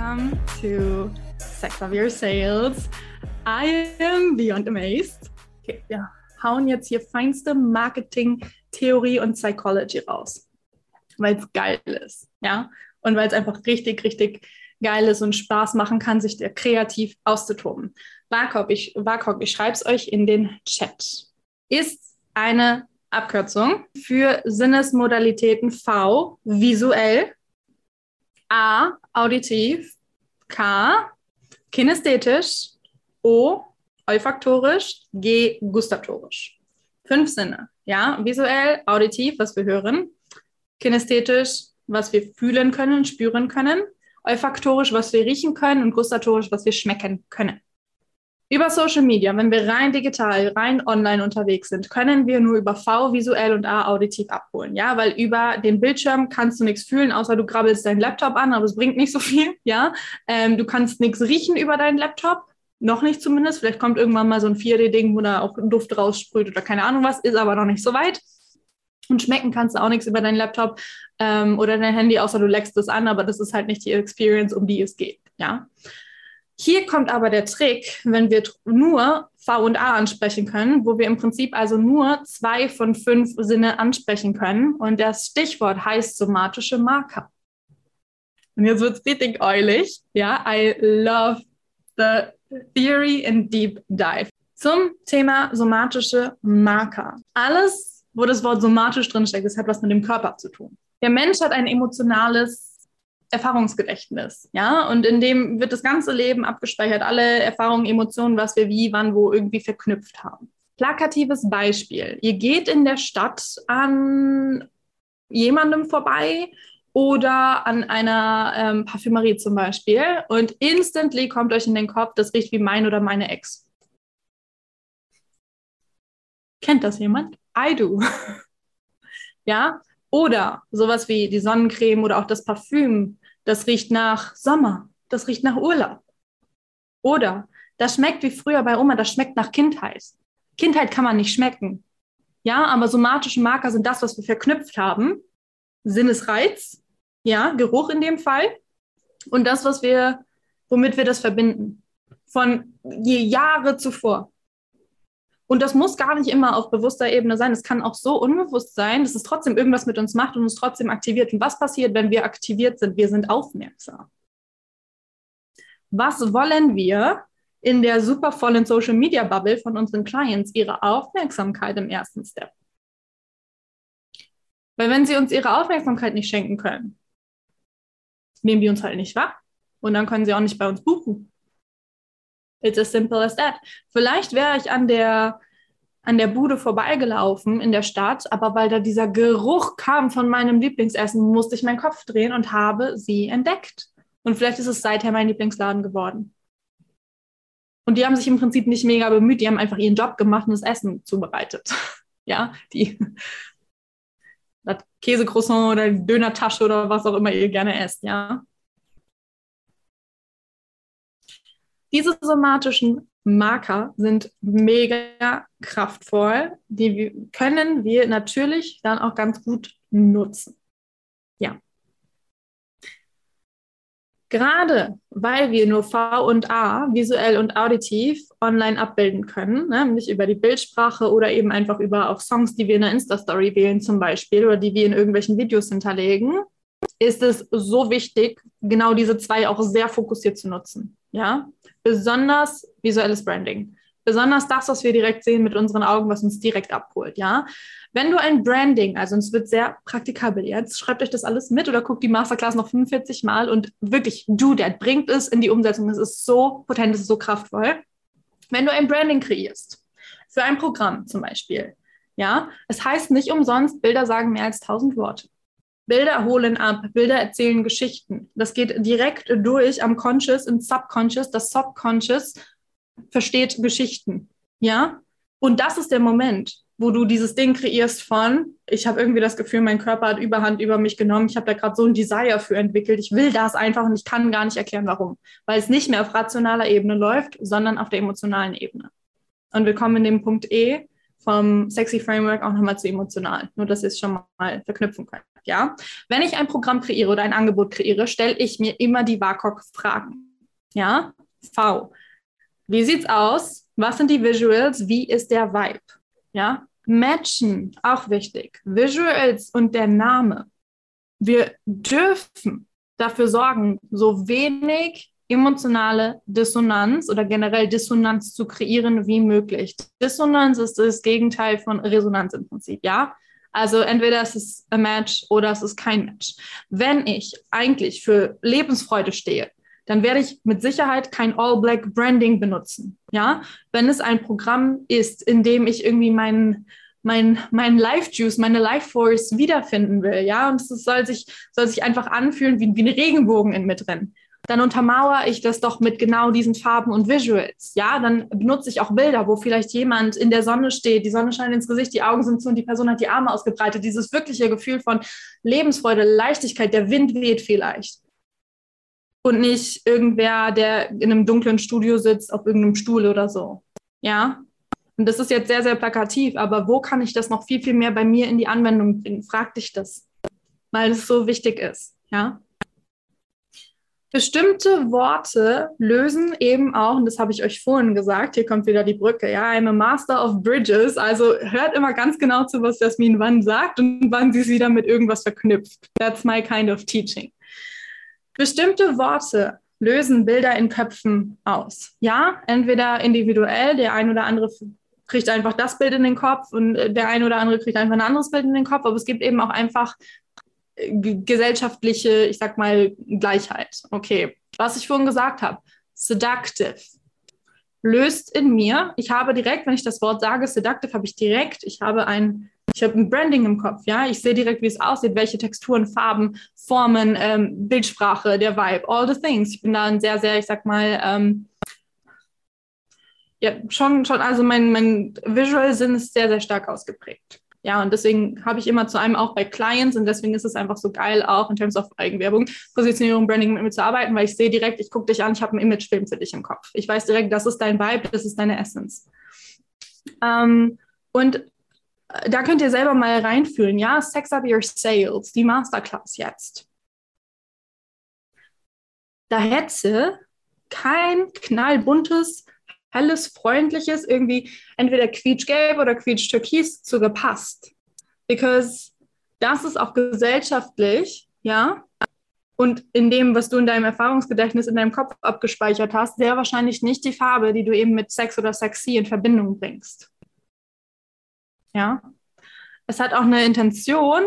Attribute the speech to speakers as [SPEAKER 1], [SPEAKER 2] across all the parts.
[SPEAKER 1] Welcome to Sex of Your Sales. I am beyond amazed. Okay, wir hauen jetzt hier feinste Marketing- Theorie und Psychology raus, weil es geil ist, ja, und weil es einfach richtig, richtig geil ist und Spaß machen kann, sich kreativ auszutoben. WACOG, ich, WACOG, ich schreibe es euch in den Chat, ist eine Abkürzung für Sinnesmodalitäten V, visuell, A, auditiv, K, kinästhetisch, O, olfaktorisch, G, gustatorisch. Fünf Sinne. Ja, visuell, auditiv, was wir hören, kinästhetisch, was wir fühlen können, spüren können, olfaktorisch, was wir riechen können und gustatorisch, was wir schmecken können. Über Social Media, wenn wir rein digital, rein online unterwegs sind, können wir nur über V visuell und A auditiv abholen. Ja, weil über den Bildschirm kannst du nichts fühlen, außer du krabbelst deinen Laptop an, aber es bringt nicht so viel. Ja, ähm, du kannst nichts riechen über deinen Laptop. Noch nicht zumindest. Vielleicht kommt irgendwann mal so ein 4D-Ding, wo da auch Duft raussprüht oder keine Ahnung was, ist aber noch nicht so weit. Und schmecken kannst du auch nichts über deinen Laptop ähm, oder dein Handy, außer du leckst es an, aber das ist halt nicht die Experience, um die es geht. Ja. Hier kommt aber der Trick, wenn wir nur V und A ansprechen können, wo wir im Prinzip also nur zwei von fünf Sinne ansprechen können. Und das Stichwort heißt somatische Marker. Und jetzt wird es richtig eulig. Ja, I love the Theory and Deep Dive. Zum Thema somatische Marker. Alles, wo das Wort somatisch drinsteckt, das hat was mit dem Körper zu tun. Der Mensch hat ein emotionales Erfahrungsgedächtnis, ja, und in dem wird das ganze Leben abgespeichert, alle Erfahrungen, Emotionen, was wir wie, wann, wo irgendwie verknüpft haben. Plakatives Beispiel. Ihr geht in der Stadt an jemandem vorbei oder an einer ähm, Parfümerie zum Beispiel und instantly kommt euch in den Kopf, das riecht wie mein oder meine Ex. Kennt das jemand? I do. ja? Oder sowas wie die Sonnencreme oder auch das Parfüm, das riecht nach Sommer, das riecht nach Urlaub. Oder das schmeckt wie früher bei Oma, das schmeckt nach Kindheit. Kindheit kann man nicht schmecken. Ja, aber somatische Marker sind das, was wir verknüpft haben. Sinnesreiz ja, Geruch in dem Fall. Und das, was wir, womit wir das verbinden. Von je Jahre zuvor. Und das muss gar nicht immer auf bewusster Ebene sein. Es kann auch so unbewusst sein, dass es trotzdem irgendwas mit uns macht und uns trotzdem aktiviert. Und was passiert, wenn wir aktiviert sind? Wir sind aufmerksam. Was wollen wir in der super vollen Social Media Bubble von unseren Clients? Ihre Aufmerksamkeit im ersten Step. Weil wenn sie uns ihre Aufmerksamkeit nicht schenken können, nehmen die uns halt nicht wahr. Und dann können sie auch nicht bei uns buchen. It's as simple as that. Vielleicht wäre ich an der, an der Bude vorbeigelaufen in der Stadt, aber weil da dieser Geruch kam von meinem Lieblingsessen, musste ich meinen Kopf drehen und habe sie entdeckt. Und vielleicht ist es seither mein Lieblingsladen geworden. Und die haben sich im Prinzip nicht mega bemüht, die haben einfach ihren Job gemacht und das Essen zubereitet. ja, die das Käsecroissant oder Dönertasche oder was auch immer ihr gerne esst, ja. Diese somatischen Marker sind mega kraftvoll. Die können wir natürlich dann auch ganz gut nutzen. Ja. Gerade weil wir nur V und A visuell und auditiv online abbilden können, ne, nämlich über die Bildsprache oder eben einfach über auch Songs, die wir in der Insta-Story wählen zum Beispiel oder die wir in irgendwelchen Videos hinterlegen, ist es so wichtig, genau diese zwei auch sehr fokussiert zu nutzen. Ja, besonders visuelles Branding. Besonders das, was wir direkt sehen mit unseren Augen, was uns direkt abholt, ja. Wenn du ein Branding, also es wird sehr praktikabel jetzt, schreibt euch das alles mit oder guckt die Masterclass noch 45 Mal und wirklich do that, bringt es in die Umsetzung. Es ist so potent, es ist so kraftvoll. Wenn du ein Branding kreierst, für ein Programm zum Beispiel, ja, es heißt nicht umsonst, Bilder sagen mehr als 1000 Worte. Bilder holen ab, Bilder erzählen Geschichten. Das geht direkt durch am Conscious und Subconscious. Das Subconscious versteht Geschichten. Ja? Und das ist der Moment, wo du dieses Ding kreierst von, ich habe irgendwie das Gefühl, mein Körper hat Überhand über mich genommen. Ich habe da gerade so ein Desire für entwickelt. Ich will das einfach und ich kann gar nicht erklären, warum. Weil es nicht mehr auf rationaler Ebene läuft, sondern auf der emotionalen Ebene. Und wir kommen in dem Punkt E vom Sexy Framework auch nochmal zu emotional. Nur, dass ihr es schon mal verknüpfen könnt. Ja? Wenn ich ein Programm kreiere oder ein Angebot kreiere, stelle ich mir immer die WAKOK-Fragen. Ja? V. Wie sieht's aus? Was sind die Visuals? Wie ist der Vibe? Ja? Matchen, auch wichtig. Visuals und der Name. Wir dürfen dafür sorgen, so wenig emotionale Dissonanz oder generell Dissonanz zu kreieren wie möglich. Dissonanz ist das Gegenteil von Resonanz im Prinzip, ja? Also entweder es ist ein Match oder es ist kein Match. Wenn ich eigentlich für Lebensfreude stehe, dann werde ich mit Sicherheit kein All-Black Branding benutzen. Ja, wenn es ein Programm ist, in dem ich irgendwie meinen mein, mein Life Juice, meine Life Force wiederfinden will, ja, und es soll sich, soll sich einfach anfühlen wie, wie ein Regenbogen in mir drin. Dann untermauere ich das doch mit genau diesen Farben und Visuals. Ja, dann benutze ich auch Bilder, wo vielleicht jemand in der Sonne steht, die Sonne scheint ins Gesicht, die Augen sind zu und die Person hat die Arme ausgebreitet. Dieses wirkliche Gefühl von Lebensfreude, Leichtigkeit, der Wind weht vielleicht. Und nicht irgendwer, der in einem dunklen Studio sitzt, auf irgendeinem Stuhl oder so. Ja, und das ist jetzt sehr, sehr plakativ, aber wo kann ich das noch viel, viel mehr bei mir in die Anwendung bringen? Frag dich das, weil es so wichtig ist. Ja. Bestimmte Worte lösen eben auch, und das habe ich euch vorhin gesagt, hier kommt wieder die Brücke, ja, I'm a Master of Bridges, also hört immer ganz genau zu, was Jasmin wann sagt und wann sie es wieder mit irgendwas verknüpft. That's my kind of teaching. Bestimmte Worte lösen Bilder in Köpfen aus. Ja, entweder individuell, der ein oder andere kriegt einfach das Bild in den Kopf und äh, der eine oder andere kriegt einfach ein anderes Bild in den Kopf, aber es gibt eben auch einfach gesellschaftliche, ich sag mal, Gleichheit. Okay, was ich vorhin gesagt habe, seductive löst in mir, ich habe direkt, wenn ich das Wort sage, seductive, habe ich direkt, ich habe ein, ich habe ein Branding im Kopf, ja, ich sehe direkt, wie es aussieht, welche Texturen, Farben, Formen, ähm, Bildsprache, der Vibe, all the things. Ich bin da ein sehr, sehr, ich sag mal, ähm, ja, schon, schon, also mein, mein Visual-Sinn ist sehr, sehr stark ausgeprägt. Ja, und deswegen habe ich immer zu einem auch bei Clients und deswegen ist es einfach so geil, auch in Terms of Eigenwerbung, Positionierung, Branding mit mir zu arbeiten, weil ich sehe direkt, ich gucke dich an, ich habe einen Imagefilm für dich im Kopf. Ich weiß direkt, das ist dein Vibe, das ist deine Essence. Ähm, und äh, da könnt ihr selber mal reinfühlen, ja, Sex Up Your Sales, die Masterclass jetzt. Da hätte kein knallbuntes helles, freundliches, irgendwie entweder quietschgelb oder quietsch-türkis zu gepasst. Because das ist auch gesellschaftlich, ja, und in dem, was du in deinem Erfahrungsgedächtnis, in deinem Kopf abgespeichert hast, sehr wahrscheinlich nicht die Farbe, die du eben mit Sex oder Sexy in Verbindung bringst. Ja. Es hat auch eine Intention,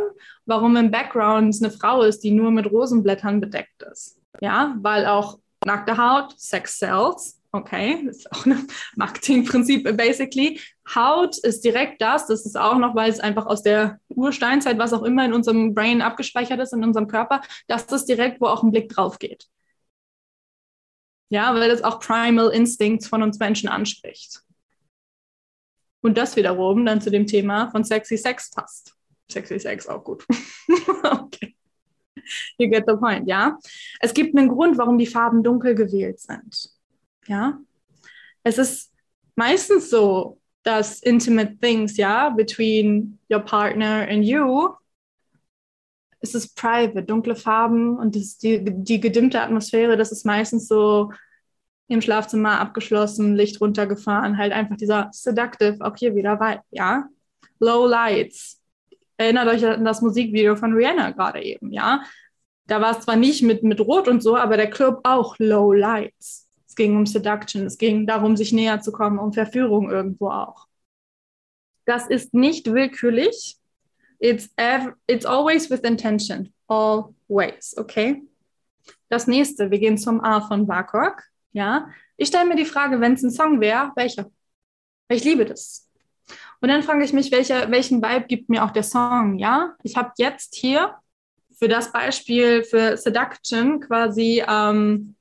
[SPEAKER 1] warum im Background eine Frau ist, die nur mit Rosenblättern bedeckt ist. Ja, weil auch nackte Haut, Sex sells, Okay, das ist auch ein Marketingprinzip basically. Haut ist direkt das, das ist auch noch, weil es einfach aus der Ursteinzeit, was auch immer in unserem Brain abgespeichert ist, in unserem Körper, das ist direkt, wo auch ein Blick drauf geht. Ja, weil das auch Primal Instincts von uns Menschen anspricht. Und das wiederum dann zu dem Thema von Sexy Sex passt. Sexy Sex auch gut. okay. You get the point, ja? Es gibt einen Grund, warum die Farben dunkel gewählt sind. Ja, es ist meistens so, dass intimate things, ja, between your partner and you, es ist private, dunkle Farben und das, die, die gedimmte Atmosphäre, das ist meistens so im Schlafzimmer abgeschlossen, Licht runtergefahren, halt einfach dieser seductive, auch hier wieder Vibe, ja. Low Lights. Erinnert euch an das Musikvideo von Rihanna gerade eben, ja. Da war es zwar nicht mit, mit Rot und so, aber der Club auch Low Lights. Es ging um Seduction, es ging darum, sich näher zu kommen, um Verführung irgendwo auch. Das ist nicht willkürlich. It's, it's always with intention. Always, okay? Das nächste, wir gehen zum A von Barkok. Ja, ich stelle mir die Frage, wenn es ein Song wäre, welcher? Ich liebe das. Und dann frage ich mich, welcher, welchen Vibe gibt mir auch der Song? Ja, ich habe jetzt hier für das Beispiel für Seduction quasi ähm,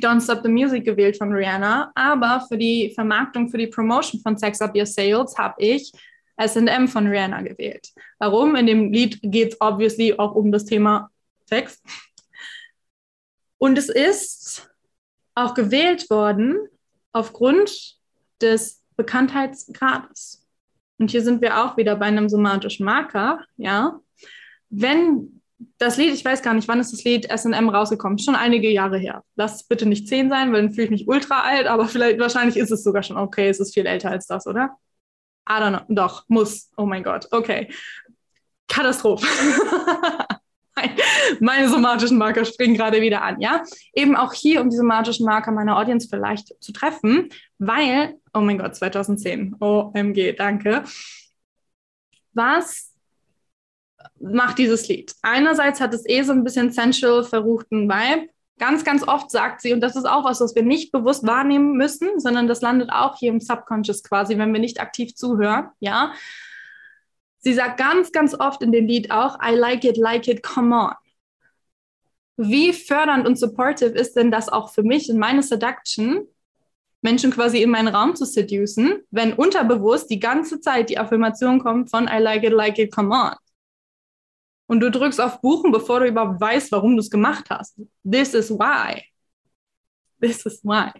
[SPEAKER 1] Don't Stop the Music gewählt von Rihanna, aber für die Vermarktung, für die Promotion von Sex Up Your Sales habe ich SM von Rihanna gewählt. Warum? In dem Lied geht es obviously auch um das Thema Sex. Und es ist auch gewählt worden aufgrund des Bekanntheitsgrades. Und hier sind wir auch wieder bei einem somatischen Marker, ja. Wenn das Lied, ich weiß gar nicht, wann ist das Lied SM rausgekommen? Schon einige Jahre her. Lass es bitte nicht zehn sein, weil dann fühle ich mich ultra alt, aber vielleicht, wahrscheinlich ist es sogar schon okay. Es ist viel älter als das, oder? I don't know. Doch, muss. Oh mein Gott. Okay. Katastrophe. Meine somatischen Marker springen gerade wieder an, ja? Eben auch hier, um die somatischen Marker meiner Audience vielleicht zu treffen, weil, oh mein Gott, 2010, OMG, danke. Was macht dieses Lied? Einerseits hat es eh so ein bisschen sensual verruchten Vibe. Ganz, ganz oft sagt sie, und das ist auch was, was wir nicht bewusst wahrnehmen müssen, sondern das landet auch hier im Subconscious quasi, wenn wir nicht aktiv zuhören, ja. Sie sagt ganz, ganz oft in dem Lied auch, I like it, like it, come on. Wie fördernd und supportive ist denn das auch für mich in meine Seduction, Menschen quasi in meinen Raum zu seducen, wenn unterbewusst die ganze Zeit die Affirmation kommt von I like it, like it, come on. Und du drückst auf Buchen, bevor du überhaupt weißt, warum du es gemacht hast. This is why. This is why.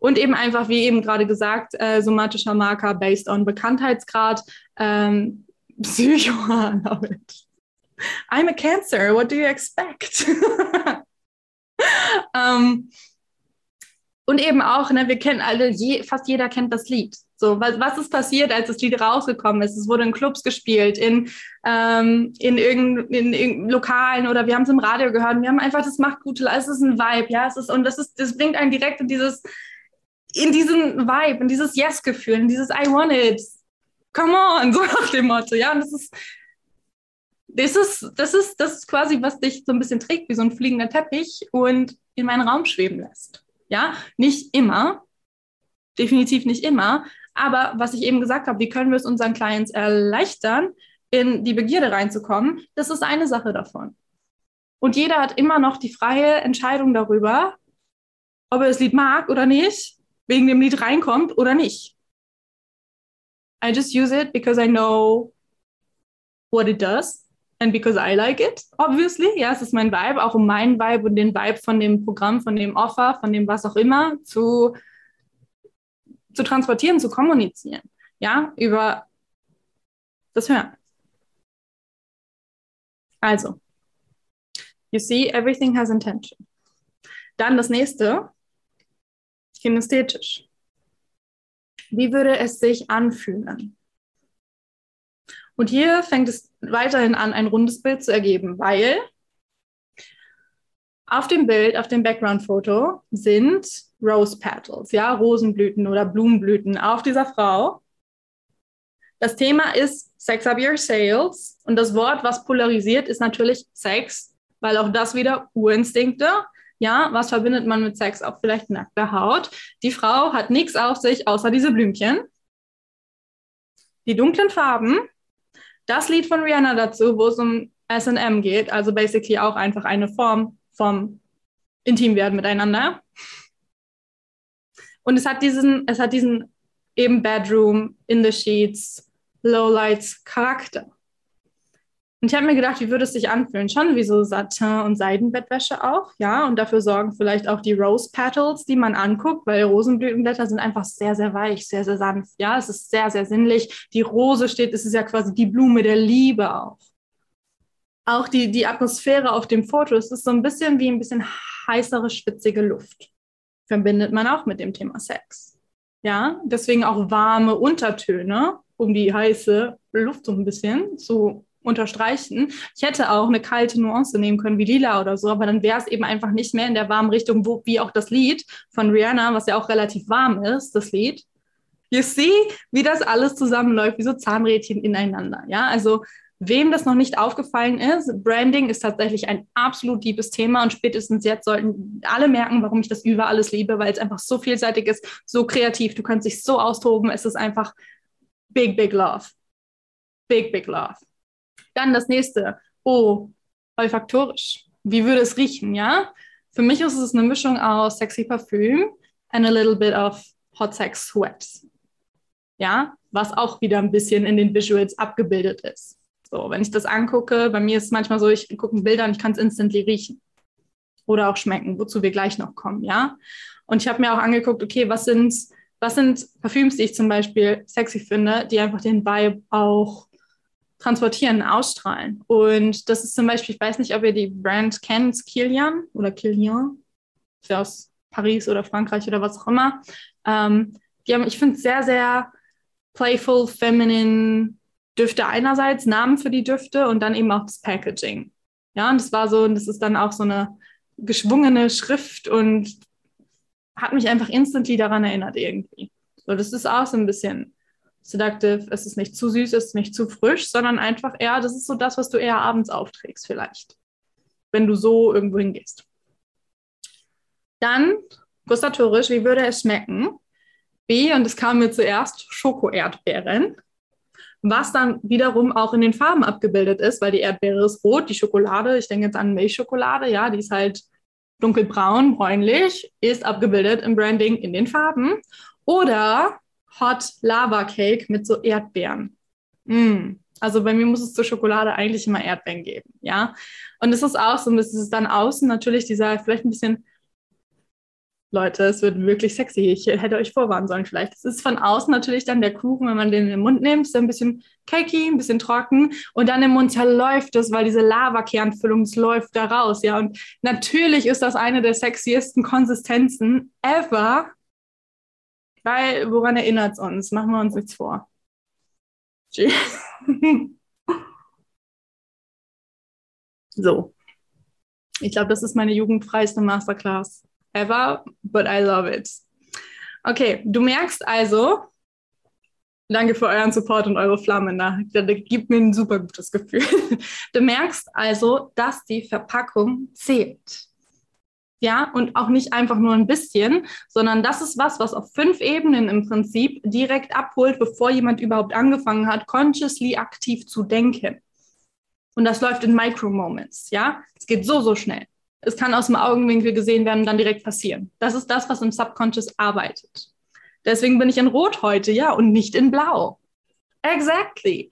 [SPEAKER 1] Und eben einfach, wie eben gerade gesagt, äh, somatischer Marker based on Bekanntheitsgrad. Ähm, Psycho, I love it. I'm a Cancer, what do you expect? ähm, und eben auch, ne, wir kennen alle, je, fast jeder kennt das Lied. So, was, was ist passiert, als das Lied rausgekommen ist? Es wurde in Clubs gespielt, in, ähm, in in, Lokalen oder wir haben es im Radio gehört. Wir haben einfach, das macht gute, es ist ein Vibe, ja, es ist, und das ist, das bringt einen direkt in dieses, in diesen Vibe, in dieses Yes-Gefühl, in dieses I want it. Come on, so nach dem Motto, ja, und das ist, das ist, das ist, das ist quasi, was dich so ein bisschen trägt, wie so ein fliegender Teppich und in meinen Raum schweben lässt. Ja, nicht immer, definitiv nicht immer, aber was ich eben gesagt habe, wie können wir es unseren Clients erleichtern, in die Begierde reinzukommen, das ist eine Sache davon. Und jeder hat immer noch die freie Entscheidung darüber, ob er das Lied mag oder nicht, wegen dem Lied reinkommt oder nicht. I just use it because I know what it does and because I like it, obviously. Ja, es ist mein Vibe, auch um meinen Vibe und den Vibe von dem Programm, von dem Offer, von dem was auch immer zu zu transportieren, zu kommunizieren, ja, über das Hören. Also, you see, everything has intention. Dann das nächste, kinästhetisch. Wie würde es sich anfühlen? Und hier fängt es weiterhin an, ein rundes Bild zu ergeben, weil auf dem Bild, auf dem Background-Foto sind Rose Petals, ja, Rosenblüten oder Blumenblüten auf dieser Frau. Das Thema ist Sex Up Your Sales und das Wort, was polarisiert, ist natürlich Sex, weil auch das wieder Urinstinkte. Ja, was verbindet man mit Sex? Auch vielleicht nackte Haut. Die Frau hat nichts auf sich außer diese Blümchen. Die dunklen Farben. Das Lied von Rihanna dazu, wo es um SM geht, also basically auch einfach eine Form vom Intimwerden miteinander. Und es hat diesen, es hat diesen eben Bedroom, in the Sheets, Lowlights Charakter. Und ich habe mir gedacht, wie würde es sich anfühlen? Schon wie so Satin- und Seidenbettwäsche auch, ja. Und dafür sorgen vielleicht auch die Rose Petals, die man anguckt, weil Rosenblütenblätter sind einfach sehr, sehr weich, sehr, sehr sanft. Ja, es ist sehr, sehr sinnlich. Die Rose steht, es ist ja quasi die Blume der Liebe auch. Auch die, die Atmosphäre auf dem Foto, es ist so ein bisschen wie ein bisschen heißere, schwitzige Luft verbindet man auch mit dem Thema Sex. Ja, deswegen auch warme Untertöne, um die heiße Luft so ein bisschen zu unterstreichen. Ich hätte auch eine kalte Nuance nehmen können, wie lila oder so, aber dann wäre es eben einfach nicht mehr in der warmen Richtung, wo, wie auch das Lied von Rihanna, was ja auch relativ warm ist, das Lied. You see, wie das alles zusammenläuft, wie so Zahnrädchen ineinander. Ja, also Wem das noch nicht aufgefallen ist, Branding ist tatsächlich ein absolut liebes Thema und spätestens jetzt sollten alle merken, warum ich das über alles liebe, weil es einfach so vielseitig ist, so kreativ, du kannst dich so austoben, es ist einfach big, big love. Big, big love. Dann das nächste, oh, olfaktorisch. Wie würde es riechen, ja? Für mich ist es eine Mischung aus sexy Parfüm and a little bit of hot sex sweat. Ja, was auch wieder ein bisschen in den Visuals abgebildet ist. So, wenn ich das angucke, bei mir ist es manchmal so, ich gucke ein Bild an, ich kann es instantly riechen oder auch schmecken, wozu wir gleich noch kommen, ja. Und ich habe mir auch angeguckt, okay, was sind, was sind Parfüms, die ich zum Beispiel sexy finde, die einfach den Vibe auch transportieren, ausstrahlen. Und das ist zum Beispiel, ich weiß nicht, ob ihr die Brand kennt, Kilian oder Kilian, ist ja aus Paris oder Frankreich oder was auch immer. Ähm, die haben, ich finde, sehr, sehr playful, feminine Düfte einerseits, Namen für die Düfte und dann eben auch das Packaging. Ja, und das war so, und das ist dann auch so eine geschwungene Schrift und hat mich einfach instantly daran erinnert irgendwie. So, das ist auch so ein bisschen seductive. Es ist nicht zu süß, es ist nicht zu frisch, sondern einfach eher, das ist so das, was du eher abends aufträgst vielleicht, wenn du so irgendwo hingehst. Dann gustatorisch, wie würde es schmecken? B, und es kam mir zuerst, Schoko-Erdbeeren, was dann wiederum auch in den Farben abgebildet ist, weil die Erdbeere ist rot, die Schokolade, ich denke jetzt an Milchschokolade, ja, die ist halt dunkelbraun, bräunlich, ist abgebildet im Branding in den Farben. Oder Hot Lava Cake mit so Erdbeeren. Mm. Also bei mir muss es zur Schokolade eigentlich immer Erdbeeren geben, ja. Und es ist auch so, das ist dann außen natürlich dieser vielleicht ein bisschen Leute, es wird wirklich sexy. Ich hätte euch vorwarnen sollen vielleicht. Es ist von außen natürlich dann der Kuchen, wenn man den in den Mund nimmt, ist ein bisschen cakey, ein bisschen trocken und dann im Mund zerläuft es, weil diese Lavakernfüllung läuft da raus, ja. Und natürlich ist das eine der sexiesten Konsistenzen ever, weil woran erinnert es uns? Machen wir uns nichts vor. so. Ich glaube, das ist meine jugendfreiste Masterclass ever, but I love it. Okay, du merkst also, danke für euren Support und eure Flammen, da, das gibt mir ein super gutes Gefühl. Du merkst also, dass die Verpackung zählt. Ja, und auch nicht einfach nur ein bisschen, sondern das ist was, was auf fünf Ebenen im Prinzip direkt abholt, bevor jemand überhaupt angefangen hat, consciously aktiv zu denken. Und das läuft in Micro-Moments, ja. Es geht so, so schnell es kann aus dem Augenwinkel gesehen werden und dann direkt passieren. Das ist das, was im Subconscious arbeitet. Deswegen bin ich in Rot heute, ja, und nicht in Blau. Exactly.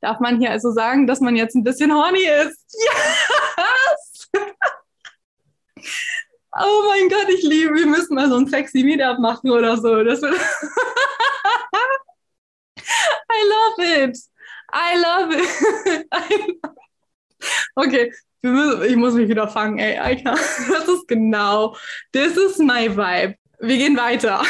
[SPEAKER 1] Darf man hier also sagen, dass man jetzt ein bisschen horny ist? Yes! Oh mein Gott, ich liebe, wir müssen mal so ein sexy Meetup machen oder so. Das wird I love it. I love it. Okay, ich muss mich wieder fangen, ey, Alter. Das ist genau, this is my vibe. Wir gehen weiter.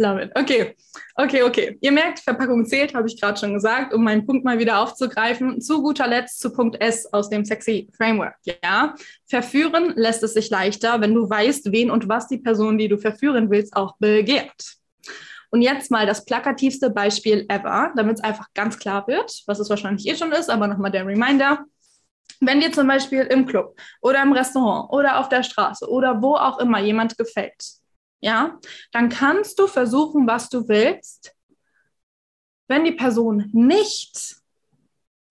[SPEAKER 1] Love it. Okay, okay, okay. Ihr merkt, Verpackung zählt, habe ich gerade schon gesagt, um meinen Punkt mal wieder aufzugreifen. Zu guter Letzt zu Punkt S aus dem Sexy Framework. Ja, verführen lässt es sich leichter, wenn du weißt, wen und was die Person, die du verführen willst, auch begehrt. Und jetzt mal das plakativste Beispiel ever, damit es einfach ganz klar wird, was es wahrscheinlich eh schon ist, aber nochmal der Reminder. Wenn dir zum Beispiel im Club oder im Restaurant oder auf der Straße oder wo auch immer jemand gefällt, ja, dann kannst du versuchen, was du willst. Wenn die Person nicht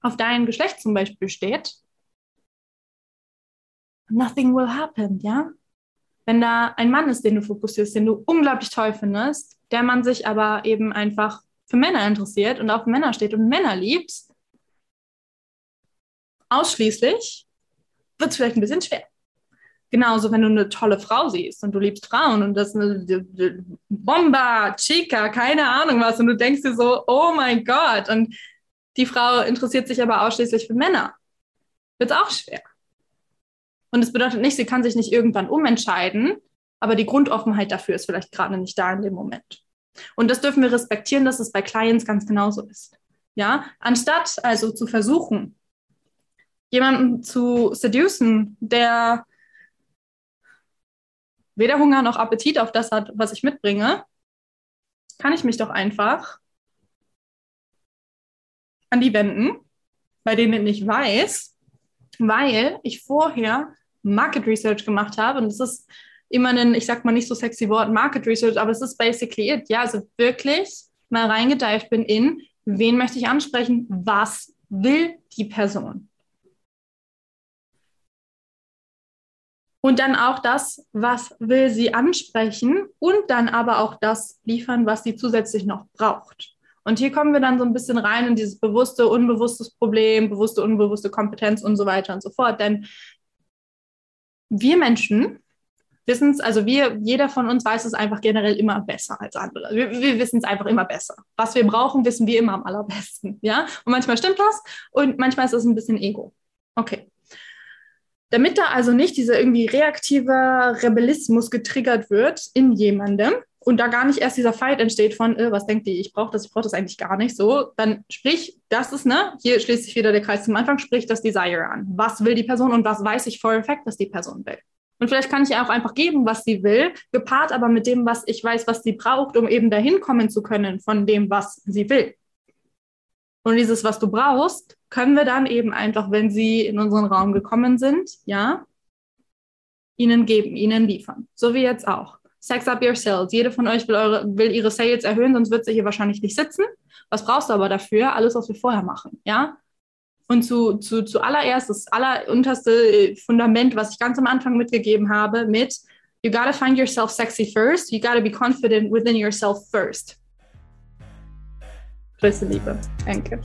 [SPEAKER 1] auf dein Geschlecht zum Beispiel steht, nothing will happen, ja. Wenn da ein Mann ist, den du fokussierst, den du unglaublich toll findest, der man sich aber eben einfach für Männer interessiert und auf Männer steht und Männer liebt, ausschließlich, wird es vielleicht ein bisschen schwer. Genauso, wenn du eine tolle Frau siehst und du liebst Frauen und das ist eine Bomba, Chica, keine Ahnung was und du denkst dir so, oh mein Gott und die Frau interessiert sich aber ausschließlich für Männer, wird auch schwer. Und es bedeutet nicht, sie kann sich nicht irgendwann umentscheiden, aber die Grundoffenheit dafür ist vielleicht gerade nicht da in dem Moment. Und das dürfen wir respektieren, dass es bei Clients ganz genauso ist. Ja, anstatt also zu versuchen, jemanden zu seducen, der weder Hunger noch Appetit auf das hat, was ich mitbringe, kann ich mich doch einfach an die wenden, bei denen ich weiß, weil ich vorher Market Research gemacht habe und es ist immer ein, ich sag mal nicht so sexy Wort, Market Research, aber es ist basically it. Ja, also wirklich mal reingedeift bin in, wen möchte ich ansprechen, was will die Person. Und dann auch das, was will sie ansprechen und dann aber auch das liefern, was sie zusätzlich noch braucht. Und hier kommen wir dann so ein bisschen rein in dieses bewusste, unbewusstes Problem, bewusste, unbewusste Kompetenz und so weiter und so fort. Denn wir Menschen wissen es, also wir, jeder von uns weiß es einfach generell immer besser als andere. Wir, wir wissen es einfach immer besser. Was wir brauchen, wissen wir immer am allerbesten. Ja? Und manchmal stimmt das und manchmal ist es ein bisschen Ego. Okay. Damit da also nicht dieser irgendwie reaktive Rebellismus getriggert wird in jemandem und da gar nicht erst dieser Fight entsteht von, äh, was denkt die, ich brauche das, ich brauche das eigentlich gar nicht so, dann sprich, das ist, ne, hier schließt sich wieder der Kreis zum Anfang, sprich das Desire an. Was will die Person und was weiß ich for effect, dass die Person will? Und vielleicht kann ich ihr auch einfach geben, was sie will, gepaart aber mit dem, was ich weiß, was sie braucht, um eben dahin kommen zu können von dem, was sie will. Und dieses, was du brauchst, können wir dann eben einfach, wenn sie in unseren Raum gekommen sind, ja, ihnen geben, ihnen liefern. So wie jetzt auch. Sex up your sales. Jede von euch will, eure, will ihre Sales erhöhen, sonst wird sie hier wahrscheinlich nicht sitzen. Was brauchst du aber dafür? Alles, was wir vorher machen, ja? Und zu, zu, zuallererst das allerunterste Fundament, was ich ganz am Anfang mitgegeben habe, mit You gotta find yourself sexy first. You gotta be confident within yourself first. Grüße, Liebe. Danke.